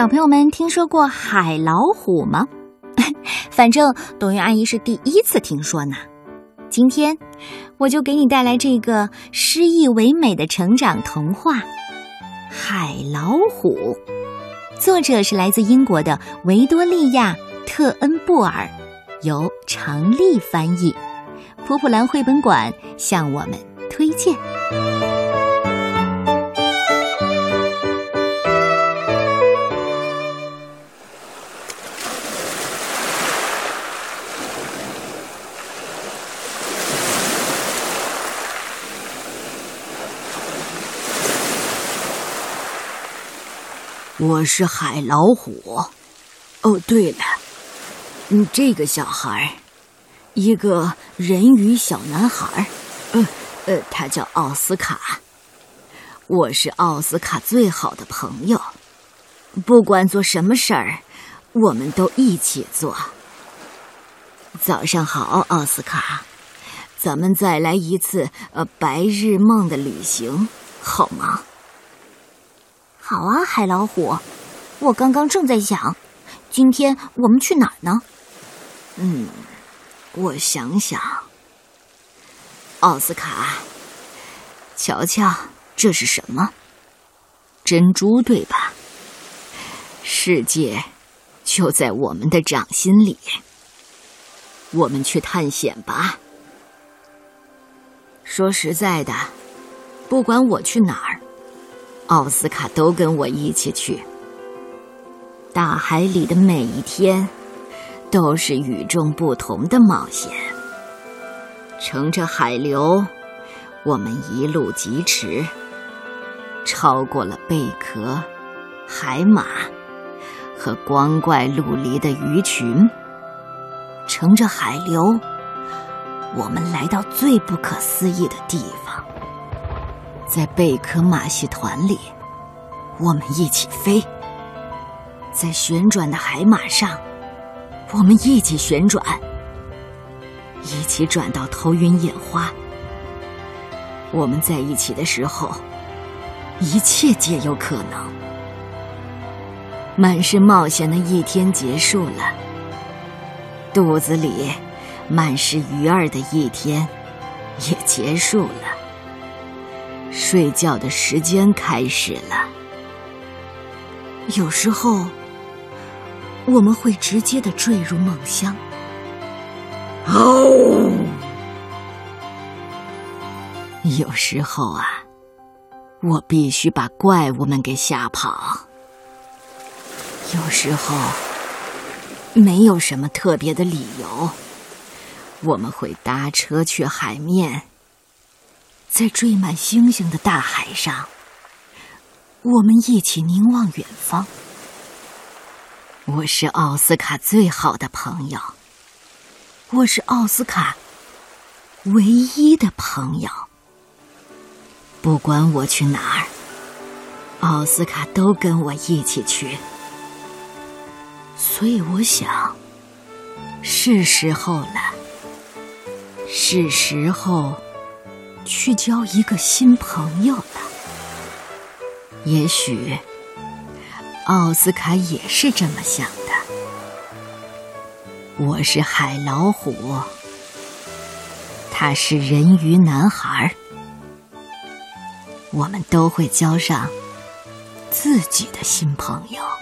小朋友们听说过海老虎吗？反正董云阿姨是第一次听说呢。今天我就给你带来这个诗意唯美的成长童话《海老虎》，作者是来自英国的维多利亚·特恩布尔，由常丽翻译，普普兰绘本馆向我们推荐。我是海老虎。哦，对了，嗯，这个小孩，一个人鱼小男孩，呃呃，他叫奥斯卡。我是奥斯卡最好的朋友，不管做什么事儿，我们都一起做。早上好，奥斯卡，咱们再来一次呃白日梦的旅行，好吗？好啊，海老虎，我刚刚正在想，今天我们去哪儿呢？嗯，我想想。奥斯卡，瞧瞧，这是什么？珍珠对吧？世界就在我们的掌心里，我们去探险吧。说实在的，不管我去哪儿。奥斯卡都跟我一起去。大海里的每一天，都是与众不同的冒险。乘着海流，我们一路疾驰，超过了贝壳、海马和光怪陆离的鱼群。乘着海流，我们来到最不可思议的地方。在贝壳马戏团里，我们一起飞；在旋转的海马上，我们一起旋转，一起转到头晕眼花。我们在一起的时候，一切皆有可能。满是冒险的一天结束了，肚子里满是鱼儿的一天也结束了。睡觉的时间开始了。有时候，我们会直接的坠入梦乡。哦，有时候啊，我必须把怪物们给吓跑。有时候，没有什么特别的理由，我们会搭车去海面。在缀满星星的大海上，我们一起凝望远方。我是奥斯卡最好的朋友，我是奥斯卡唯一的朋友。不管我去哪儿，奥斯卡都跟我一起去。所以我想，是时候了，是时候。去交一个新朋友了。也许奥斯卡也是这么想的。我是海老虎，他是人鱼男孩，我们都会交上自己的新朋友。